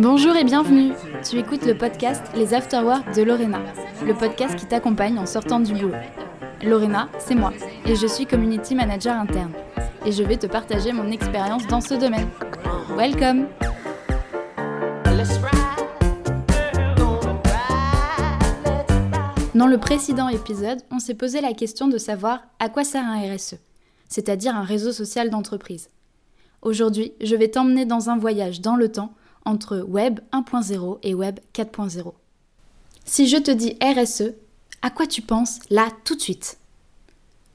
Bonjour et bienvenue. Tu écoutes le podcast Les Afterwork de Lorena, le podcast qui t'accompagne en sortant du boulot. Lorena, c'est moi, et je suis community manager interne. Et je vais te partager mon expérience dans ce domaine. Welcome Dans le précédent épisode, on s'est posé la question de savoir à quoi sert un RSE, c'est-à-dire un réseau social d'entreprise. Aujourd'hui, je vais t'emmener dans un voyage dans le temps entre Web 1.0 et Web 4.0. Si je te dis RSE, à quoi tu penses là tout de suite?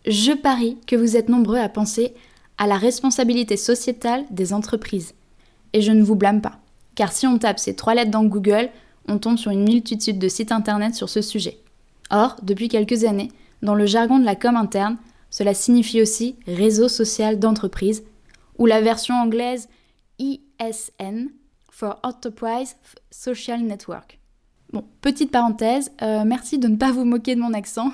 Je parie que vous êtes nombreux à penser à la responsabilité sociétale des entreprises. Et je ne vous blâme pas, car si on tape ces trois lettres dans Google, on tombe sur une multitude de sites internet sur ce sujet. Or, depuis quelques années, dans le jargon de la com interne, cela signifie aussi réseau social d'entreprise, ou la version anglaise ISN for Enterprise Social Network. Bon, petite parenthèse, euh, merci de ne pas vous moquer de mon accent.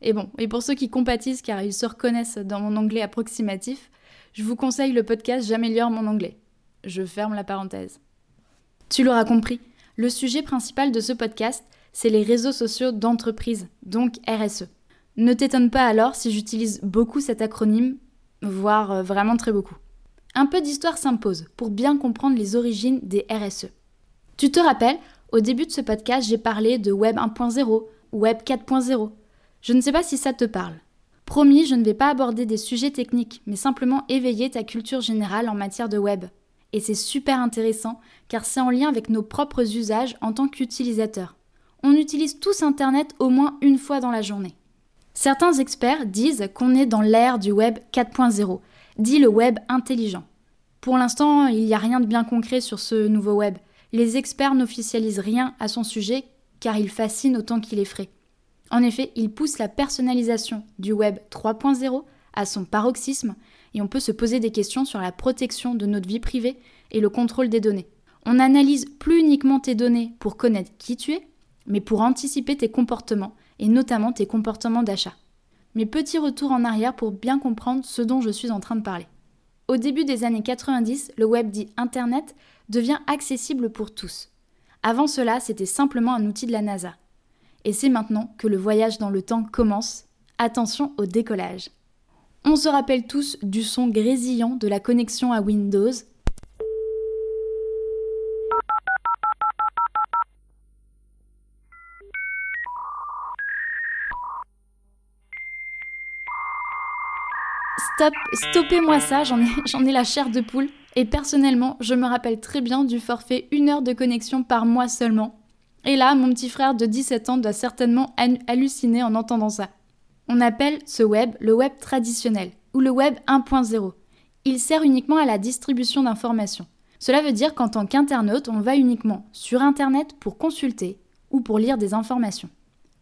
Et bon, et pour ceux qui compatissent car ils se reconnaissent dans mon anglais approximatif, je vous conseille le podcast J'améliore mon anglais. Je ferme la parenthèse. Tu l'auras compris, le sujet principal de ce podcast, c'est les réseaux sociaux d'entreprise, donc RSE. Ne t'étonne pas alors si j'utilise beaucoup cet acronyme, voire euh, vraiment très beaucoup. Un peu d'histoire s'impose pour bien comprendre les origines des RSE. Tu te rappelles, au début de ce podcast, j'ai parlé de Web 1.0, Web 4.0. Je ne sais pas si ça te parle. Promis, je ne vais pas aborder des sujets techniques, mais simplement éveiller ta culture générale en matière de web. Et c'est super intéressant, car c'est en lien avec nos propres usages en tant qu'utilisateurs. On utilise tous Internet au moins une fois dans la journée. Certains experts disent qu'on est dans l'ère du Web 4.0, dit le web intelligent. Pour l'instant, il n'y a rien de bien concret sur ce nouveau web. Les experts n'officialisent rien à son sujet car il fascine autant qu'il est frais. En effet, il pousse la personnalisation du web 3.0 à son paroxysme et on peut se poser des questions sur la protection de notre vie privée et le contrôle des données. On n'analyse plus uniquement tes données pour connaître qui tu es, mais pour anticiper tes comportements et notamment tes comportements d'achat. Mes petits retours en arrière pour bien comprendre ce dont je suis en train de parler. Au début des années 90, le web dit Internet devient accessible pour tous. Avant cela, c'était simplement un outil de la NASA. Et c'est maintenant que le voyage dans le temps commence. Attention au décollage. On se rappelle tous du son grésillant de la connexion à Windows Stop, stoppez-moi ça, j'en ai, la chair de poule. Et personnellement, je me rappelle très bien du forfait une heure de connexion par mois seulement. Et là, mon petit frère de 17 ans doit certainement halluciner en entendant ça. On appelle ce web le web traditionnel, ou le web 1.0. Il sert uniquement à la distribution d'informations. Cela veut dire qu'en tant qu'internaute, on va uniquement sur Internet pour consulter ou pour lire des informations.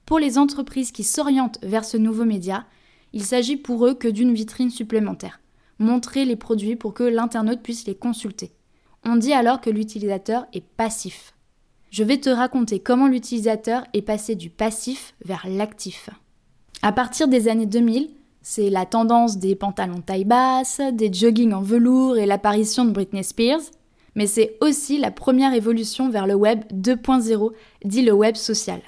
Pour les entreprises qui s'orientent vers ce nouveau média, il s'agit pour eux que d'une vitrine supplémentaire. Montrer les produits pour que l'internaute puisse les consulter. On dit alors que l'utilisateur est passif. Je vais te raconter comment l'utilisateur est passé du passif vers l'actif. À partir des années 2000, c'est la tendance des pantalons taille basse, des joggings en velours et l'apparition de Britney Spears, mais c'est aussi la première évolution vers le web 2.0, dit le web social.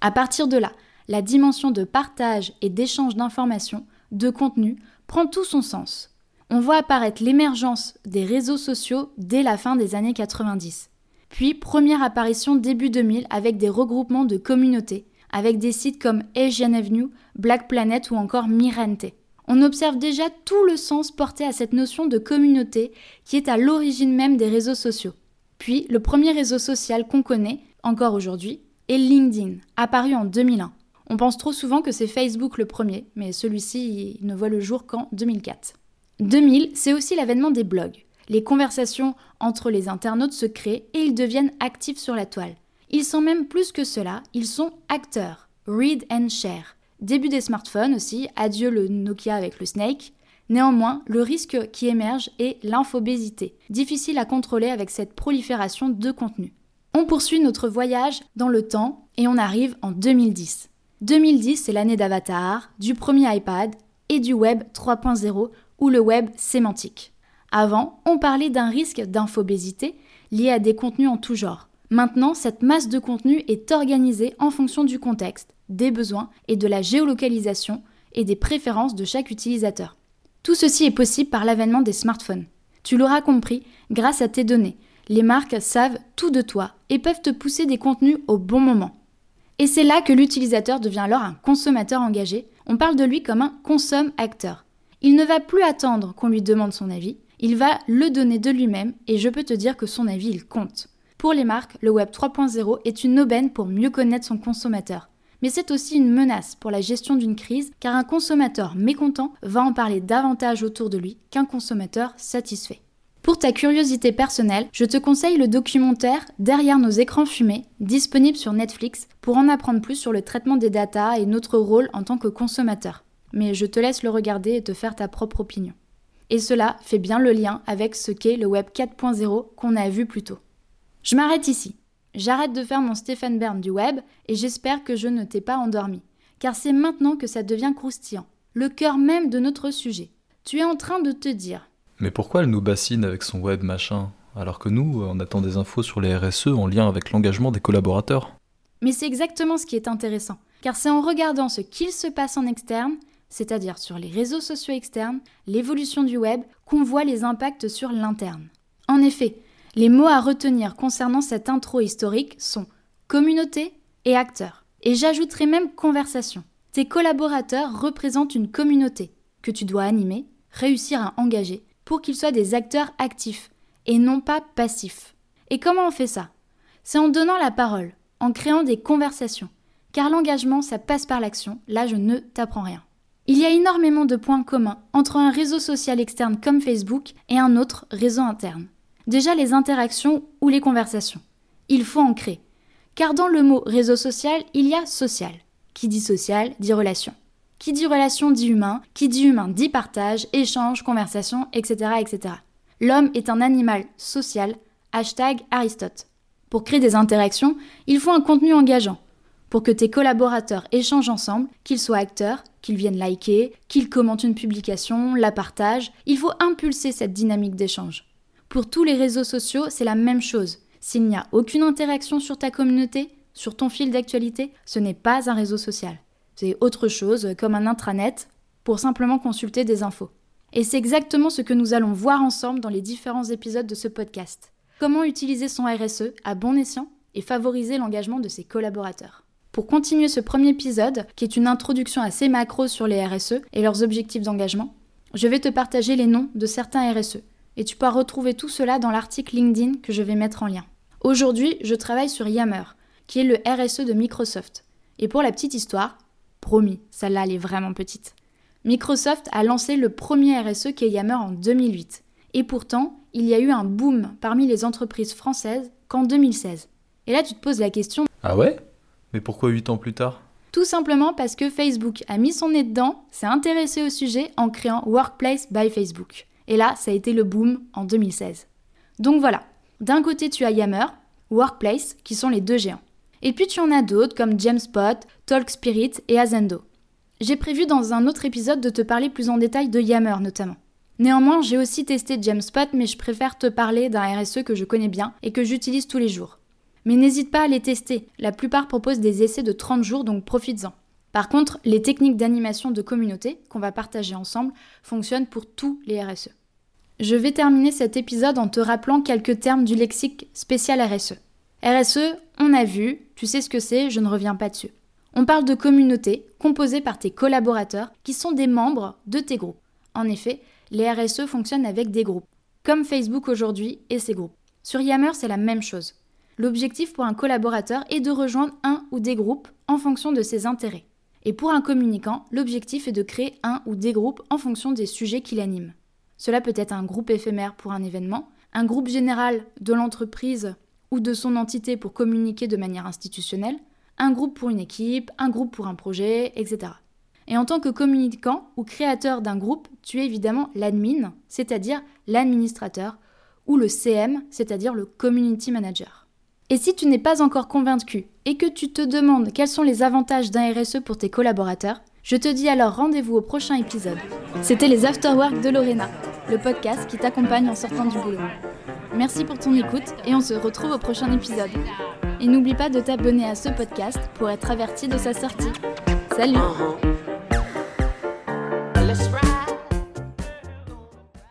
À partir de là, la dimension de partage et d'échange d'informations, de contenu, prend tout son sens. On voit apparaître l'émergence des réseaux sociaux dès la fin des années 90. Puis, première apparition début 2000 avec des regroupements de communautés, avec des sites comme Asian Avenue, Black Planet ou encore Mirante. On observe déjà tout le sens porté à cette notion de communauté qui est à l'origine même des réseaux sociaux. Puis, le premier réseau social qu'on connaît, encore aujourd'hui, est LinkedIn, apparu en 2001. On pense trop souvent que c'est Facebook le premier, mais celui-ci ne voit le jour qu'en 2004. 2000, c'est aussi l'avènement des blogs. Les conversations entre les internautes se créent et ils deviennent actifs sur la toile. Ils sont même plus que cela, ils sont acteurs. Read and share. Début des smartphones aussi, adieu le Nokia avec le Snake. Néanmoins, le risque qui émerge est l'infobésité, difficile à contrôler avec cette prolifération de contenu. On poursuit notre voyage dans le temps et on arrive en 2010. 2010, c'est l'année d'Avatar, du premier iPad et du Web 3.0 ou le Web sémantique. Avant, on parlait d'un risque d'infobésité liés à des contenus en tout genre. Maintenant, cette masse de contenu est organisée en fonction du contexte, des besoins et de la géolocalisation et des préférences de chaque utilisateur. Tout ceci est possible par l'avènement des smartphones. Tu l'auras compris, grâce à tes données, les marques savent tout de toi et peuvent te pousser des contenus au bon moment. Et c'est là que l'utilisateur devient alors un consommateur engagé. On parle de lui comme un consomme-acteur. Il ne va plus attendre qu'on lui demande son avis, il va le donner de lui-même et je peux te dire que son avis, il compte. Pour les marques, le Web 3.0 est une aubaine pour mieux connaître son consommateur. Mais c'est aussi une menace pour la gestion d'une crise car un consommateur mécontent va en parler davantage autour de lui qu'un consommateur satisfait. Pour ta curiosité personnelle, je te conseille le documentaire Derrière nos écrans fumés, disponible sur Netflix, pour en apprendre plus sur le traitement des datas et notre rôle en tant que consommateur. Mais je te laisse le regarder et te faire ta propre opinion. Et cela fait bien le lien avec ce qu'est le Web 4.0 qu'on a vu plus tôt. Je m'arrête ici. J'arrête de faire mon Stéphane Bern du web et j'espère que je ne t'ai pas endormi. Car c'est maintenant que ça devient croustillant, le cœur même de notre sujet. Tu es en train de te dire mais pourquoi elle nous bassine avec son web machin, alors que nous, on attend des infos sur les RSE en lien avec l'engagement des collaborateurs? Mais c'est exactement ce qui est intéressant, car c'est en regardant ce qu'il se passe en externe, c'est-à-dire sur les réseaux sociaux externes, l'évolution du web, qu'on voit les impacts sur l'interne. En effet, les mots à retenir concernant cette intro historique sont communauté et acteur. Et j'ajouterai même conversation. Tes collaborateurs représentent une communauté que tu dois animer, réussir à engager pour qu'ils soient des acteurs actifs et non pas passifs. Et comment on fait ça? C'est en donnant la parole, en créant des conversations. Car l'engagement, ça passe par l'action, là je ne t'apprends rien. Il y a énormément de points communs entre un réseau social externe comme Facebook et un autre réseau interne. Déjà les interactions ou les conversations. Il faut en créer. Car dans le mot réseau social, il y a social. Qui dit social dit relation. Qui dit relation dit humain, qui dit humain dit partage, échange, conversation, etc. etc. L'homme est un animal social, hashtag Aristote. Pour créer des interactions, il faut un contenu engageant. Pour que tes collaborateurs échangent ensemble, qu'ils soient acteurs, qu'ils viennent liker, qu'ils commentent une publication, la partagent, il faut impulser cette dynamique d'échange. Pour tous les réseaux sociaux, c'est la même chose. S'il n'y a aucune interaction sur ta communauté, sur ton fil d'actualité, ce n'est pas un réseau social. C'est autre chose, comme un intranet, pour simplement consulter des infos. Et c'est exactement ce que nous allons voir ensemble dans les différents épisodes de ce podcast. Comment utiliser son RSE à bon escient et favoriser l'engagement de ses collaborateurs. Pour continuer ce premier épisode, qui est une introduction assez macro sur les RSE et leurs objectifs d'engagement, je vais te partager les noms de certains RSE. Et tu peux retrouver tout cela dans l'article LinkedIn que je vais mettre en lien. Aujourd'hui, je travaille sur Yammer, qui est le RSE de Microsoft. Et pour la petite histoire, Promis, celle-là, elle est vraiment petite. Microsoft a lancé le premier RSE qui est Yammer en 2008. Et pourtant, il y a eu un boom parmi les entreprises françaises qu'en 2016. Et là, tu te poses la question Ah ouais? Mais pourquoi 8 ans plus tard? Tout simplement parce que Facebook a mis son nez dedans, s'est intéressé au sujet en créant Workplace by Facebook. Et là, ça a été le boom en 2016. Donc voilà, d'un côté tu as Yammer, Workplace, qui sont les deux géants. Et puis tu en as d'autres comme Jamespot, Talk Spirit et Azendo. J'ai prévu dans un autre épisode de te parler plus en détail de Yammer notamment. Néanmoins, j'ai aussi testé Jamespot, mais je préfère te parler d'un RSE que je connais bien et que j'utilise tous les jours. Mais n'hésite pas à les tester, la plupart proposent des essais de 30 jours, donc profites-en. Par contre, les techniques d'animation de communauté qu'on va partager ensemble fonctionnent pour tous les RSE. Je vais terminer cet épisode en te rappelant quelques termes du lexique spécial RSE. RSE, on a vu, tu sais ce que c'est, je ne reviens pas dessus. On parle de communauté composée par tes collaborateurs qui sont des membres de tes groupes. En effet, les RSE fonctionnent avec des groupes, comme Facebook aujourd'hui et ses groupes. Sur Yammer, c'est la même chose. L'objectif pour un collaborateur est de rejoindre un ou des groupes en fonction de ses intérêts. Et pour un communicant, l'objectif est de créer un ou des groupes en fonction des sujets qu'il anime. Cela peut être un groupe éphémère pour un événement, un groupe général de l'entreprise ou de son entité pour communiquer de manière institutionnelle, un groupe pour une équipe, un groupe pour un projet, etc. Et en tant que communicant ou créateur d'un groupe, tu es évidemment l'admin, c'est-à-dire l'administrateur, ou le CM, c'est-à-dire le community manager. Et si tu n'es pas encore convaincu et que tu te demandes quels sont les avantages d'un RSE pour tes collaborateurs, je te dis alors rendez-vous au prochain épisode. C'était les Afterwork de Lorena, le podcast qui t'accompagne en sortant du boulot. Merci pour ton écoute et on se retrouve au prochain épisode. Et n'oublie pas de t'abonner à ce podcast pour être averti de sa sortie. Salut